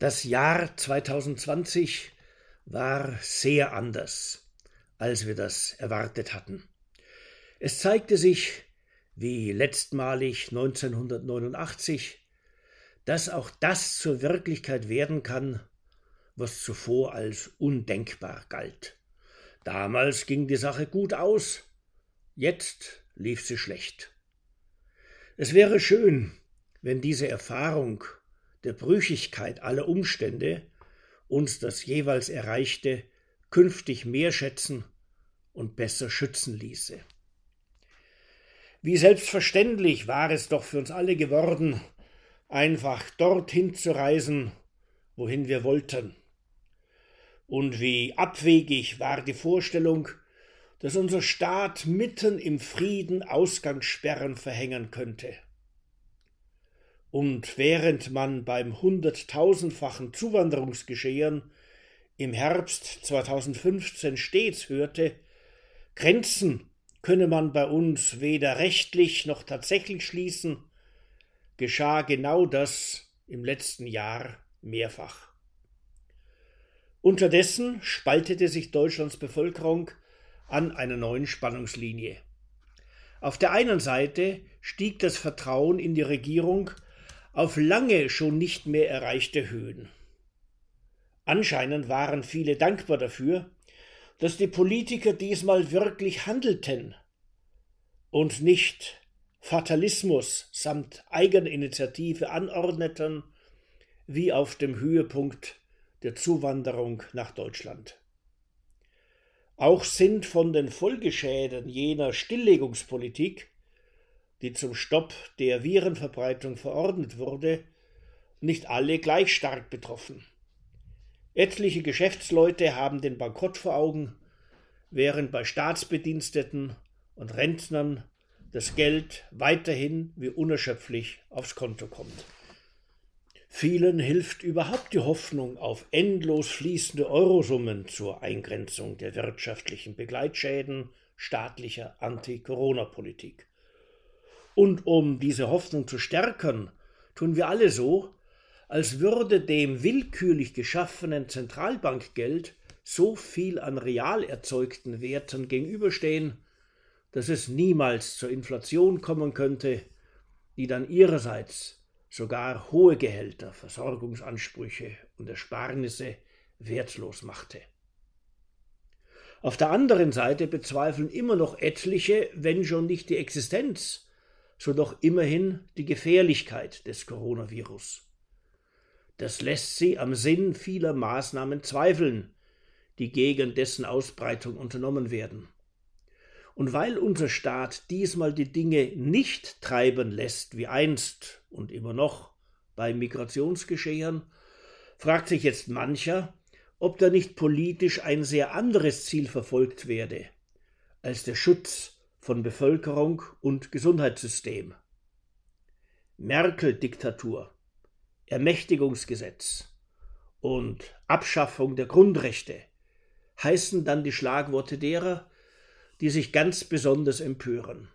Das Jahr 2020 war sehr anders, als wir das erwartet hatten. Es zeigte sich, wie letztmalig 1989, dass auch das zur Wirklichkeit werden kann, was zuvor als undenkbar galt. Damals ging die Sache gut aus, jetzt lief sie schlecht. Es wäre schön, wenn diese Erfahrung der Brüchigkeit aller Umstände uns das jeweils Erreichte künftig mehr schätzen und besser schützen ließe. Wie selbstverständlich war es doch für uns alle geworden, einfach dorthin zu reisen, wohin wir wollten. Und wie abwegig war die Vorstellung, dass unser Staat mitten im Frieden Ausgangssperren verhängen könnte. Und während man beim hunderttausendfachen Zuwanderungsgeschehen im Herbst 2015 stets hörte, Grenzen könne man bei uns weder rechtlich noch tatsächlich schließen, geschah genau das im letzten Jahr mehrfach. Unterdessen spaltete sich Deutschlands Bevölkerung an einer neuen Spannungslinie. Auf der einen Seite stieg das Vertrauen in die Regierung auf lange schon nicht mehr erreichte Höhen. Anscheinend waren viele dankbar dafür, dass die Politiker diesmal wirklich handelten und nicht Fatalismus samt Eigeninitiative anordneten, wie auf dem Höhepunkt der Zuwanderung nach Deutschland. Auch sind von den Folgeschäden jener Stilllegungspolitik die zum Stopp der Virenverbreitung verordnet wurde, nicht alle gleich stark betroffen. Etliche Geschäftsleute haben den Bankrott vor Augen, während bei Staatsbediensteten und Rentnern das Geld weiterhin wie unerschöpflich aufs Konto kommt. Vielen hilft überhaupt die Hoffnung auf endlos fließende Eurosummen zur Eingrenzung der wirtschaftlichen Begleitschäden staatlicher Anti-Corona-Politik. Und um diese Hoffnung zu stärken, tun wir alle so, als würde dem willkürlich geschaffenen Zentralbankgeld so viel an real erzeugten Werten gegenüberstehen, dass es niemals zur Inflation kommen könnte, die dann ihrerseits sogar hohe Gehälter, Versorgungsansprüche und Ersparnisse wertlos machte. Auf der anderen Seite bezweifeln immer noch etliche, wenn schon nicht die Existenz so doch immerhin die Gefährlichkeit des Coronavirus. Das lässt sie am Sinn vieler Maßnahmen zweifeln, die gegen dessen Ausbreitung unternommen werden. Und weil unser Staat diesmal die Dinge nicht treiben lässt wie einst und immer noch bei Migrationsgeschehen, fragt sich jetzt mancher, ob da nicht politisch ein sehr anderes Ziel verfolgt werde als der Schutz von Bevölkerung und Gesundheitssystem. Merkel-Diktatur, Ermächtigungsgesetz und Abschaffung der Grundrechte heißen dann die Schlagworte derer, die sich ganz besonders empören.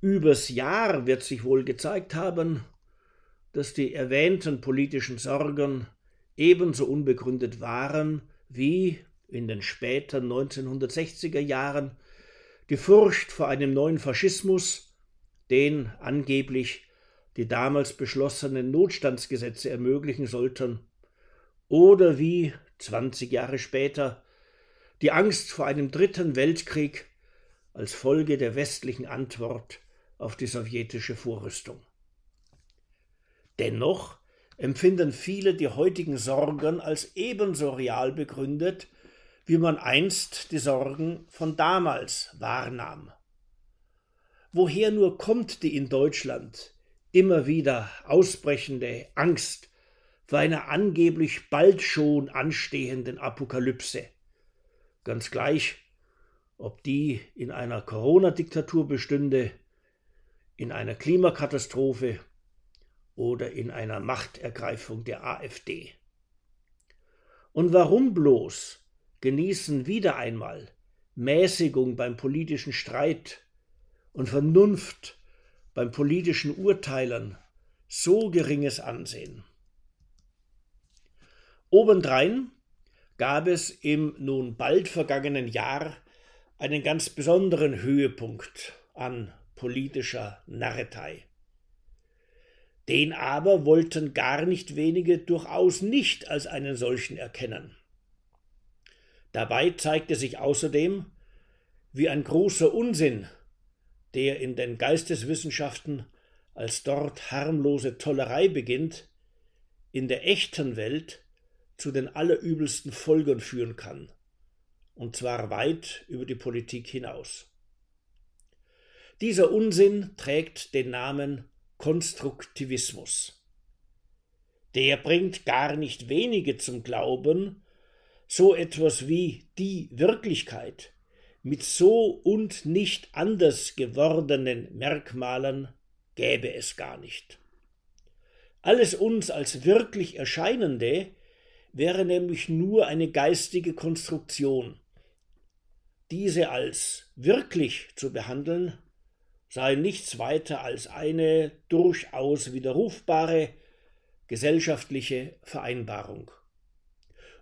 Übers Jahr wird sich wohl gezeigt haben, dass die erwähnten politischen Sorgen ebenso unbegründet waren wie in den späten 1960er Jahren die Furcht vor einem neuen Faschismus, den angeblich die damals beschlossenen Notstandsgesetze ermöglichen sollten, oder wie 20 Jahre später die Angst vor einem dritten Weltkrieg als Folge der westlichen Antwort auf die sowjetische Vorrüstung. Dennoch empfinden viele die heutigen Sorgen als ebenso real begründet wie man einst die Sorgen von damals wahrnahm. Woher nur kommt die in Deutschland immer wieder ausbrechende Angst vor einer angeblich bald schon anstehenden Apokalypse? Ganz gleich, ob die in einer Corona-Diktatur bestünde, in einer Klimakatastrophe oder in einer Machtergreifung der AfD. Und warum bloß genießen wieder einmal Mäßigung beim politischen Streit und Vernunft beim politischen Urteilen so geringes Ansehen. Obendrein gab es im nun bald vergangenen Jahr einen ganz besonderen Höhepunkt an politischer Narretei. Den aber wollten gar nicht wenige durchaus nicht als einen solchen erkennen. Dabei zeigte sich außerdem, wie ein großer Unsinn, der in den Geisteswissenschaften als dort harmlose Tollerei beginnt, in der echten Welt zu den allerübelsten Folgen führen kann, und zwar weit über die Politik hinaus. Dieser Unsinn trägt den Namen Konstruktivismus. Der bringt gar nicht wenige zum Glauben, so etwas wie die Wirklichkeit mit so und nicht anders gewordenen Merkmalen gäbe es gar nicht. Alles uns als wirklich Erscheinende wäre nämlich nur eine geistige Konstruktion. Diese als wirklich zu behandeln, sei nichts weiter als eine durchaus widerrufbare gesellschaftliche Vereinbarung.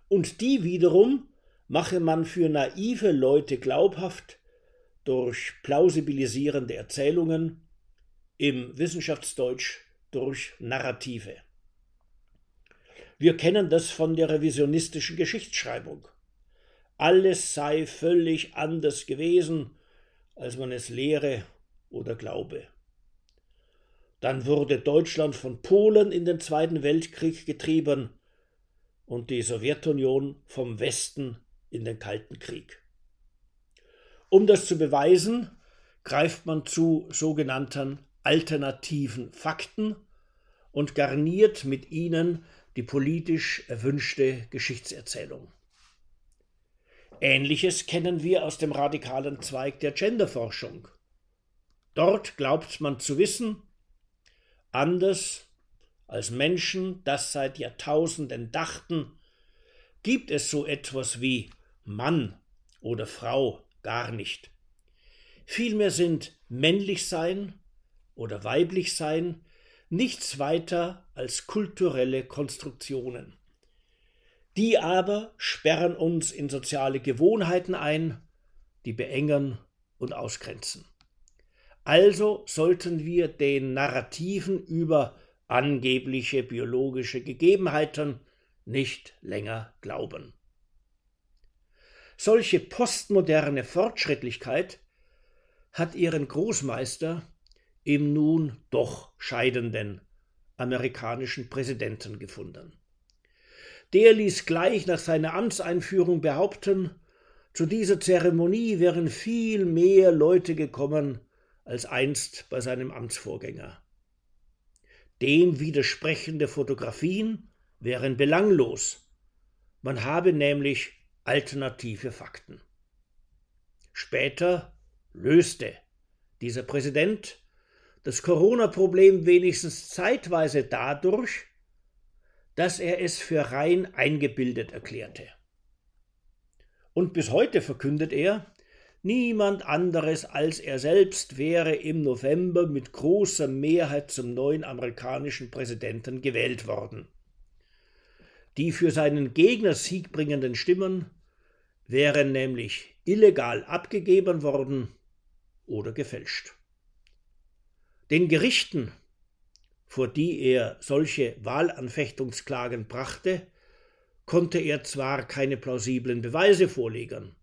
Und die wiederum mache man für naive Leute glaubhaft durch plausibilisierende Erzählungen, im Wissenschaftsdeutsch durch Narrative. Wir kennen das von der revisionistischen Geschichtsschreibung. Alles sei völlig anders gewesen, als man es lehre oder glaube. Dann wurde Deutschland von Polen in den Zweiten Weltkrieg getrieben und die Sowjetunion vom Westen in den Kalten Krieg. Um das zu beweisen, greift man zu sogenannten alternativen Fakten und garniert mit ihnen die politisch erwünschte Geschichtserzählung. Ähnliches kennen wir aus dem radikalen Zweig der Genderforschung. Dort glaubt man zu wissen, anders als Menschen das seit Jahrtausenden dachten, gibt es so etwas wie Mann oder Frau gar nicht. Vielmehr sind männlich sein oder weiblich sein nichts weiter als kulturelle Konstruktionen. Die aber sperren uns in soziale Gewohnheiten ein, die beengen und ausgrenzen. Also sollten wir den Narrativen über angebliche biologische Gegebenheiten nicht länger glauben. Solche postmoderne Fortschrittlichkeit hat ihren Großmeister im nun doch scheidenden amerikanischen Präsidenten gefunden. Der ließ gleich nach seiner Amtseinführung behaupten, zu dieser Zeremonie wären viel mehr Leute gekommen als einst bei seinem Amtsvorgänger. Dem widersprechende Fotografien wären belanglos. Man habe nämlich alternative Fakten. Später löste dieser Präsident das Corona-Problem wenigstens zeitweise dadurch, dass er es für rein eingebildet erklärte. Und bis heute verkündet er, niemand anderes als er selbst wäre im November mit großer Mehrheit zum neuen amerikanischen Präsidenten gewählt worden. Die für seinen Gegner siegbringenden Stimmen wären nämlich illegal abgegeben worden oder gefälscht. Den Gerichten, vor die er solche Wahlanfechtungsklagen brachte, konnte er zwar keine plausiblen Beweise vorlegen,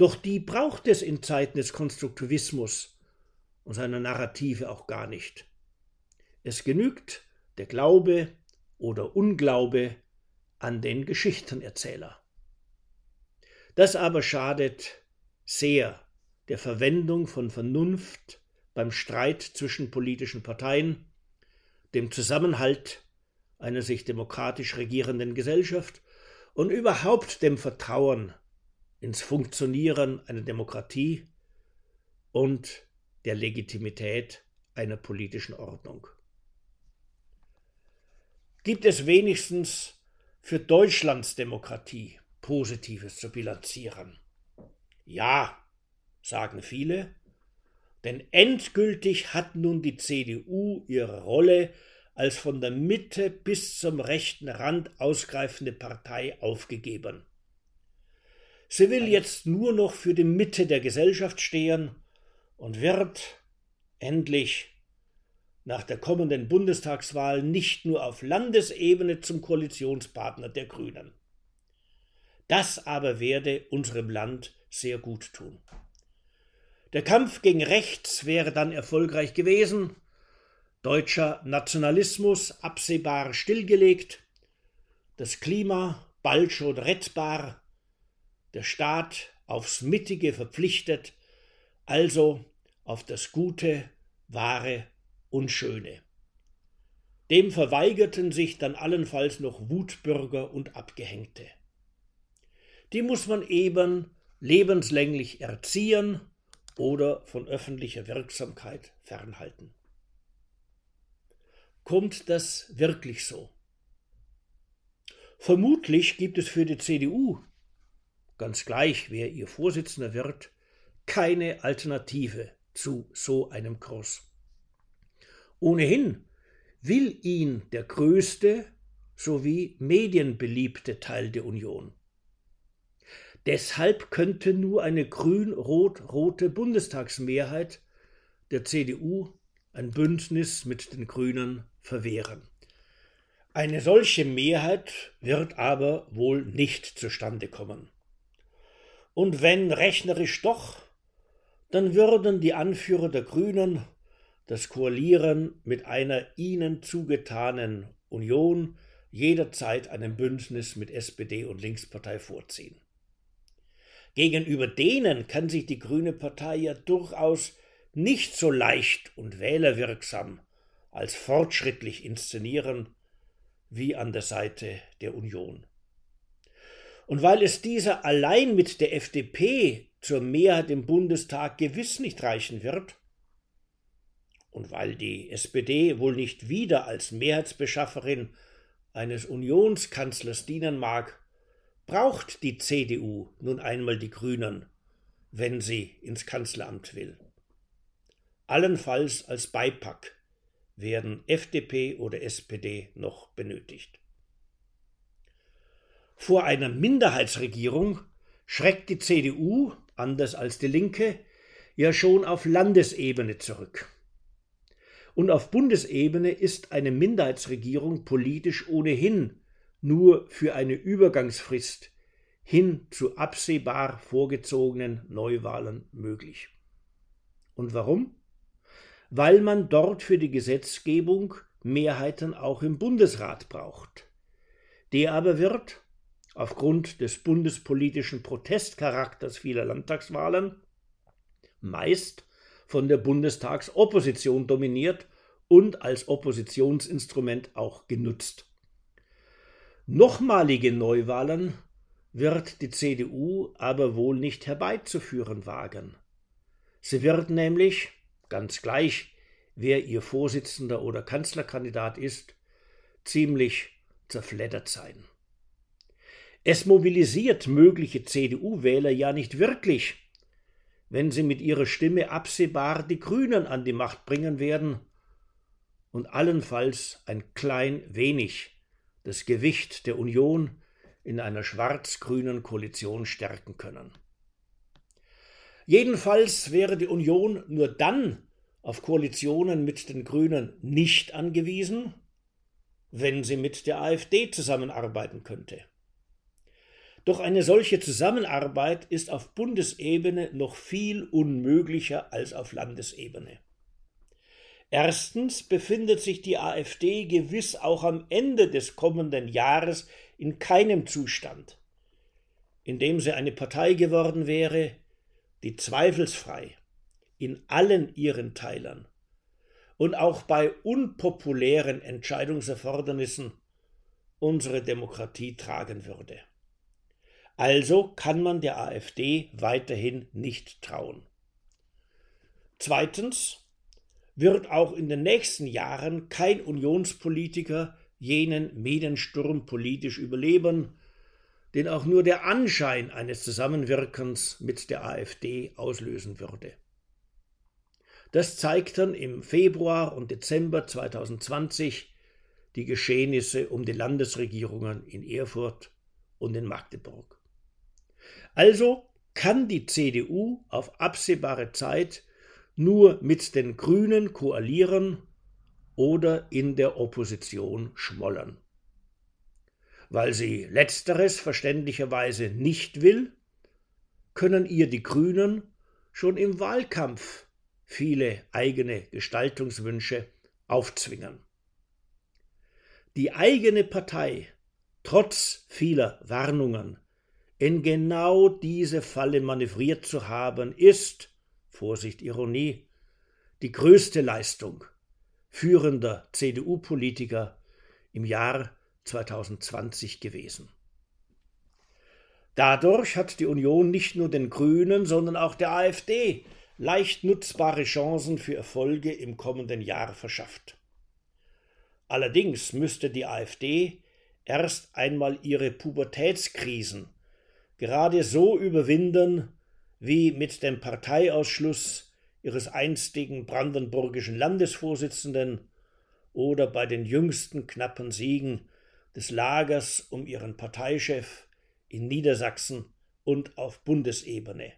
doch die braucht es in Zeiten des Konstruktivismus und seiner Narrative auch gar nicht. Es genügt der Glaube oder Unglaube an den Geschichtenerzähler. Das aber schadet sehr der Verwendung von Vernunft beim Streit zwischen politischen Parteien, dem Zusammenhalt einer sich demokratisch regierenden Gesellschaft und überhaupt dem Vertrauen ins Funktionieren einer Demokratie und der Legitimität einer politischen Ordnung. Gibt es wenigstens für Deutschlands Demokratie Positives zu bilanzieren? Ja, sagen viele, denn endgültig hat nun die CDU ihre Rolle als von der Mitte bis zum rechten Rand ausgreifende Partei aufgegeben. Sie will jetzt nur noch für die Mitte der Gesellschaft stehen und wird endlich nach der kommenden Bundestagswahl nicht nur auf Landesebene zum Koalitionspartner der Grünen. Das aber werde unserem Land sehr gut tun. Der Kampf gegen rechts wäre dann erfolgreich gewesen, deutscher Nationalismus absehbar stillgelegt, das Klima bald schon rettbar, der Staat aufs Mittige verpflichtet, also auf das Gute, Wahre und Schöne. Dem verweigerten sich dann allenfalls noch Wutbürger und Abgehängte. Die muss man eben lebenslänglich erziehen oder von öffentlicher Wirksamkeit fernhalten. Kommt das wirklich so? Vermutlich gibt es für die CDU, ganz gleich wer ihr Vorsitzender wird, keine Alternative zu so einem Cross. Ohnehin will ihn der größte sowie medienbeliebte Teil der Union. Deshalb könnte nur eine grün-rot-rote Bundestagsmehrheit der CDU ein Bündnis mit den Grünen verwehren. Eine solche Mehrheit wird aber wohl nicht zustande kommen. Und wenn rechnerisch doch, dann würden die Anführer der Grünen das Koalieren mit einer ihnen zugetanen Union jederzeit einem Bündnis mit SPD und Linkspartei vorziehen. Gegenüber denen kann sich die Grüne Partei ja durchaus nicht so leicht und wählerwirksam als fortschrittlich inszenieren wie an der Seite der Union. Und weil es dieser allein mit der FDP zur Mehrheit im Bundestag gewiss nicht reichen wird, und weil die SPD wohl nicht wieder als Mehrheitsbeschafferin eines Unionskanzlers dienen mag, braucht die CDU nun einmal die Grünen, wenn sie ins Kanzleramt will. Allenfalls als Beipack werden FDP oder SPD noch benötigt. Vor einer Minderheitsregierung schreckt die CDU, anders als die Linke, ja schon auf Landesebene zurück. Und auf Bundesebene ist eine Minderheitsregierung politisch ohnehin nur für eine Übergangsfrist hin zu absehbar vorgezogenen Neuwahlen möglich. Und warum? Weil man dort für die Gesetzgebung Mehrheiten auch im Bundesrat braucht. Der aber wird, aufgrund des bundespolitischen Protestcharakters vieler Landtagswahlen, meist von der Bundestagsopposition dominiert und als Oppositionsinstrument auch genutzt. Nochmalige Neuwahlen wird die CDU aber wohl nicht herbeizuführen wagen. Sie wird nämlich, ganz gleich, wer ihr Vorsitzender oder Kanzlerkandidat ist, ziemlich zerfleddert sein. Es mobilisiert mögliche CDU-Wähler ja nicht wirklich, wenn sie mit ihrer Stimme absehbar die Grünen an die Macht bringen werden und allenfalls ein klein wenig das Gewicht der Union in einer schwarz-grünen Koalition stärken können. Jedenfalls wäre die Union nur dann auf Koalitionen mit den Grünen nicht angewiesen, wenn sie mit der AfD zusammenarbeiten könnte. Doch eine solche Zusammenarbeit ist auf Bundesebene noch viel unmöglicher als auf Landesebene. Erstens befindet sich die AfD gewiss auch am Ende des kommenden Jahres in keinem Zustand, in dem sie eine Partei geworden wäre, die zweifelsfrei in allen ihren Teilern und auch bei unpopulären Entscheidungserfordernissen unsere Demokratie tragen würde. Also kann man der AfD weiterhin nicht trauen. Zweitens wird auch in den nächsten Jahren kein Unionspolitiker jenen Mediensturm politisch überleben, den auch nur der Anschein eines Zusammenwirkens mit der AfD auslösen würde. Das zeigten im Februar und Dezember 2020 die Geschehnisse um die Landesregierungen in Erfurt und in Magdeburg. Also kann die CDU auf absehbare Zeit nur mit den Grünen koalieren oder in der Opposition schmollern. Weil sie letzteres verständlicherweise nicht will, können ihr die Grünen schon im Wahlkampf viele eigene Gestaltungswünsche aufzwingen. Die eigene Partei, trotz vieler Warnungen, in genau diese Falle manövriert zu haben, ist, Vorsicht Ironie, die größte Leistung führender CDU-Politiker im Jahr 2020 gewesen. Dadurch hat die Union nicht nur den Grünen, sondern auch der AfD leicht nutzbare Chancen für Erfolge im kommenden Jahr verschafft. Allerdings müsste die AfD erst einmal ihre Pubertätskrisen gerade so überwinden, wie mit dem Parteiausschluss ihres einstigen brandenburgischen Landesvorsitzenden oder bei den jüngsten knappen Siegen des Lagers um ihren Parteichef in Niedersachsen und auf Bundesebene.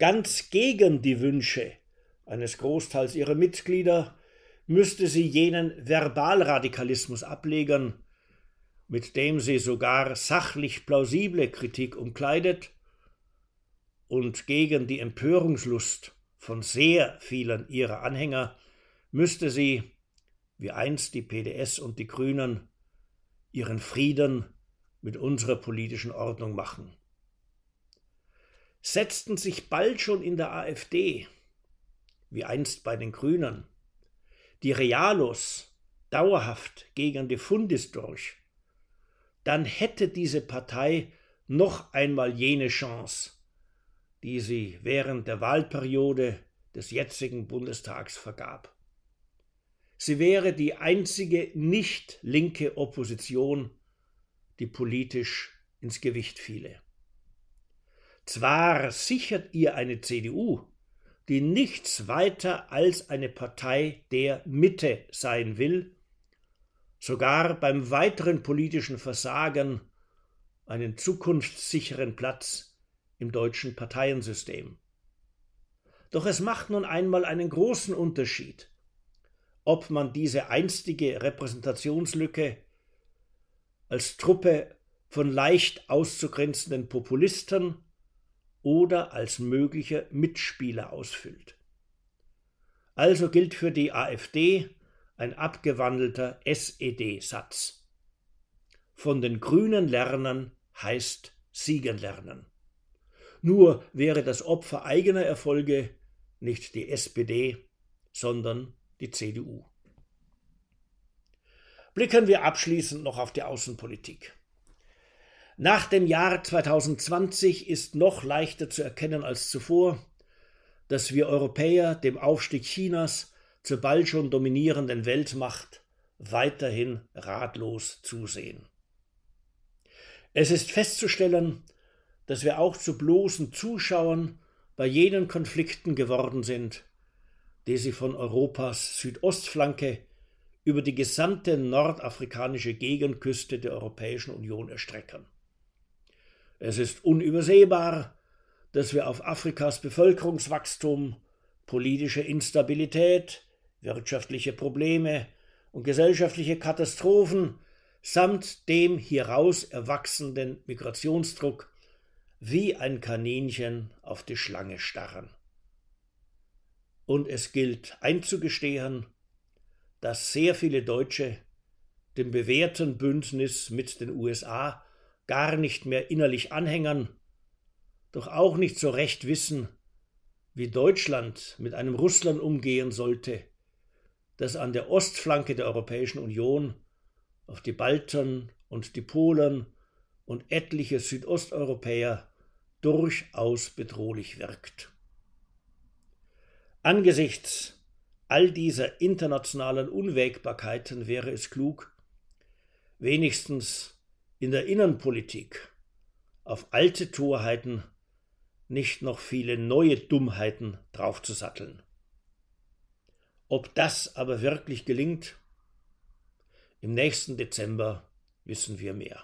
Ganz gegen die Wünsche eines Großteils ihrer Mitglieder müsste sie jenen Verbalradikalismus ablegen, mit dem sie sogar sachlich plausible Kritik umkleidet und gegen die Empörungslust von sehr vielen ihrer Anhänger müsste sie, wie einst die PDS und die Grünen, ihren Frieden mit unserer politischen Ordnung machen. Setzten sich bald schon in der AfD, wie einst bei den Grünen, die Realos dauerhaft gegen die Fundis durch, dann hätte diese Partei noch einmal jene Chance, die sie während der Wahlperiode des jetzigen Bundestags vergab. Sie wäre die einzige nicht linke Opposition, die politisch ins Gewicht fiele. Zwar sichert ihr eine CDU, die nichts weiter als eine Partei der Mitte sein will, sogar beim weiteren politischen Versagen einen zukunftssicheren Platz im deutschen Parteiensystem. Doch es macht nun einmal einen großen Unterschied, ob man diese einstige Repräsentationslücke als Truppe von leicht auszugrenzenden Populisten oder als mögliche Mitspieler ausfüllt. Also gilt für die AfD ein abgewandelter SED-Satz. Von den Grünen lernen heißt siegen lernen. Nur wäre das Opfer eigener Erfolge nicht die SPD, sondern die CDU. Blicken wir abschließend noch auf die Außenpolitik. Nach dem Jahr 2020 ist noch leichter zu erkennen als zuvor, dass wir Europäer dem Aufstieg Chinas zur bald schon dominierenden Weltmacht weiterhin ratlos zusehen. Es ist festzustellen, dass wir auch zu bloßen Zuschauern bei jenen Konflikten geworden sind, die sie von Europas Südostflanke über die gesamte nordafrikanische Gegenküste der Europäischen Union erstrecken. Es ist unübersehbar, dass wir auf Afrikas Bevölkerungswachstum, politische Instabilität, wirtschaftliche Probleme und gesellschaftliche Katastrophen samt dem hieraus erwachsenden Migrationsdruck wie ein Kaninchen auf die Schlange starren. Und es gilt einzugestehen, dass sehr viele Deutsche dem bewährten Bündnis mit den USA gar nicht mehr innerlich anhängern, doch auch nicht so recht wissen, wie Deutschland mit einem Russland umgehen sollte, das an der Ostflanke der Europäischen Union auf die Balten und die Polen und etliche Südosteuropäer durchaus bedrohlich wirkt. Angesichts all dieser internationalen Unwägbarkeiten wäre es klug, wenigstens in der Innenpolitik auf alte Torheiten nicht noch viele neue Dummheiten draufzusatteln. Ob das aber wirklich gelingt? Im nächsten Dezember wissen wir mehr.